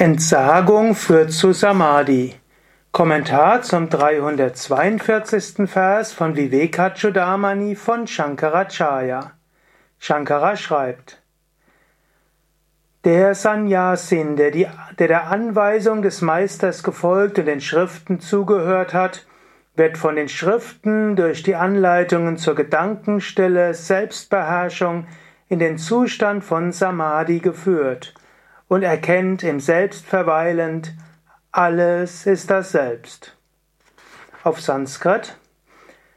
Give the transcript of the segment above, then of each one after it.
Entsagung führt zu Samadhi. Kommentar zum 342. Vers von Vivekachudamani von Shankaracharya. Shankara schreibt, der Sannyasin, der, die, der der Anweisung des Meisters gefolgt und den Schriften zugehört hat, wird von den Schriften durch die Anleitungen zur Gedankenstille, Selbstbeherrschung in den Zustand von Samadhi geführt und erkennt im Selbst verweilend, alles ist das Selbst. Auf Sanskrit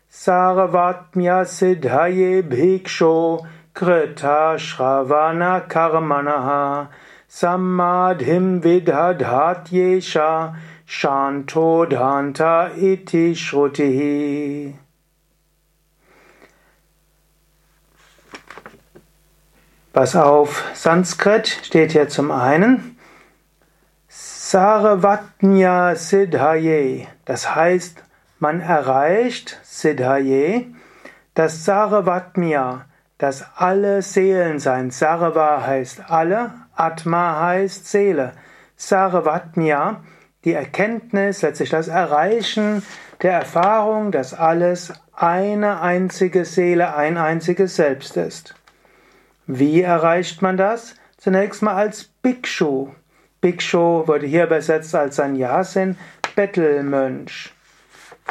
Saravatmya Siddhaye Bhiksho Krita Shravana Karmanaha Samadhim Vidhadhatyesha Shanto Dhanta Iti Shrutihi Was auf Sanskrit steht hier zum einen Sarvatnya Siddhaye. Das heißt, man erreicht Siddhaye, das Sarvatmya, das alle Seelen sein. Sarva heißt alle, Atma heißt Seele. Sarvatmya, die Erkenntnis, letztlich das Erreichen der Erfahrung, dass alles eine einzige Seele, ein einziges Selbst ist. Wie erreicht man das? Zunächst mal als Bhikshu. Bhikshu wurde hier übersetzt als Sannyasin, Bettelmönch.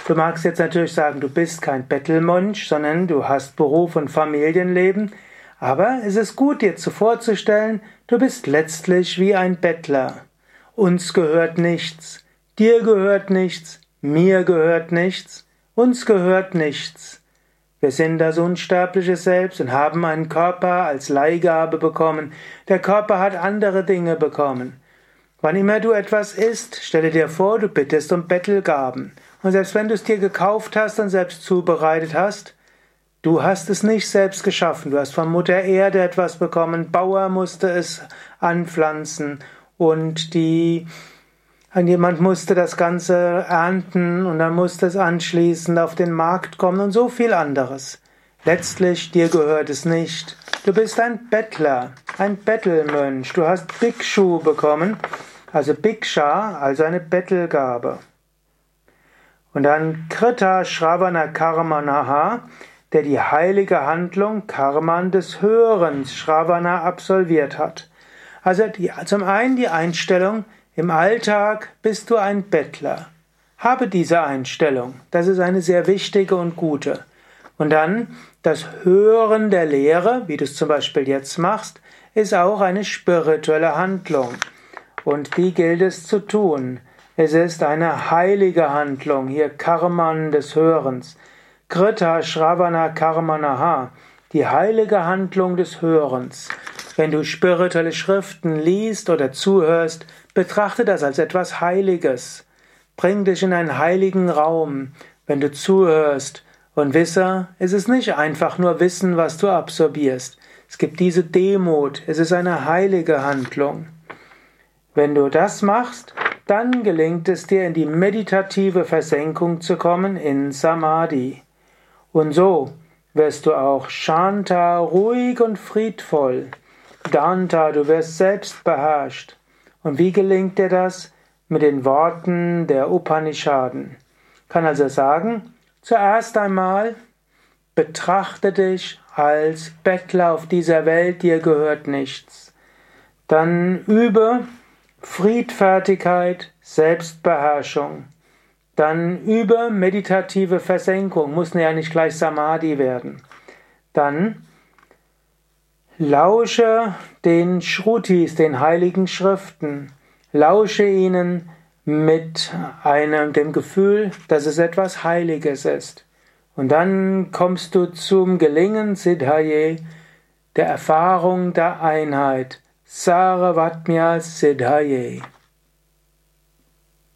Du magst jetzt natürlich sagen, du bist kein Bettelmönch, sondern du hast Beruf und Familienleben, aber es ist gut, dir vorzustellen, du bist letztlich wie ein Bettler. Uns gehört nichts, dir gehört nichts, mir gehört nichts, uns gehört nichts. Wir sind das unsterbliche Selbst und haben einen Körper als Leihgabe bekommen. Der Körper hat andere Dinge bekommen. Wann immer du etwas isst, stelle dir vor, du bittest um Bettelgaben. Und selbst wenn du es dir gekauft hast und selbst zubereitet hast, du hast es nicht selbst geschaffen. Du hast von Mutter Erde etwas bekommen, Bauer musste es anpflanzen und die Jemand musste das Ganze ernten und dann musste es anschließend auf den Markt kommen und so viel anderes. Letztlich dir gehört es nicht. Du bist ein Bettler, ein Bettelmönch. Du hast Bhikshu bekommen, also Bhiksha, also eine Bettelgabe. Und dann Krita Shravana Karmanaha, der die heilige Handlung Karman des Hörens Shravana absolviert hat. Also die, zum einen die Einstellung, im Alltag bist du ein Bettler. Habe diese Einstellung. Das ist eine sehr wichtige und gute. Und dann das Hören der Lehre, wie du es zum Beispiel jetzt machst, ist auch eine spirituelle Handlung. Und die gilt es zu tun. Es ist eine heilige Handlung, hier Karman des Hörens. Krita Shravana Karmanaha, die heilige Handlung des Hörens. Wenn du spirituelle Schriften liest oder zuhörst, betrachte das als etwas Heiliges. Bring dich in einen heiligen Raum, wenn du zuhörst und wisse, es ist nicht einfach nur Wissen, was du absorbierst. Es gibt diese Demut, es ist eine heilige Handlung. Wenn du das machst, dann gelingt es dir in die meditative Versenkung zu kommen in Samadhi. Und so wirst du auch Shanta ruhig und friedvoll. Danta, du wirst selbst beherrscht. Und wie gelingt dir das? Mit den Worten der Upanishaden. Kann also sagen, zuerst einmal betrachte dich als Bettler auf dieser Welt, dir gehört nichts. Dann übe Friedfertigkeit, Selbstbeherrschung. Dann übe meditative Versenkung, muss ja nicht gleich Samadhi werden. Dann Lausche den Shrutis, den heiligen Schriften. Lausche ihnen mit einem, dem Gefühl, dass es etwas Heiliges ist. Und dann kommst du zum Gelingen Siddhaye, der Erfahrung der Einheit. Saravatmya Siddhaye.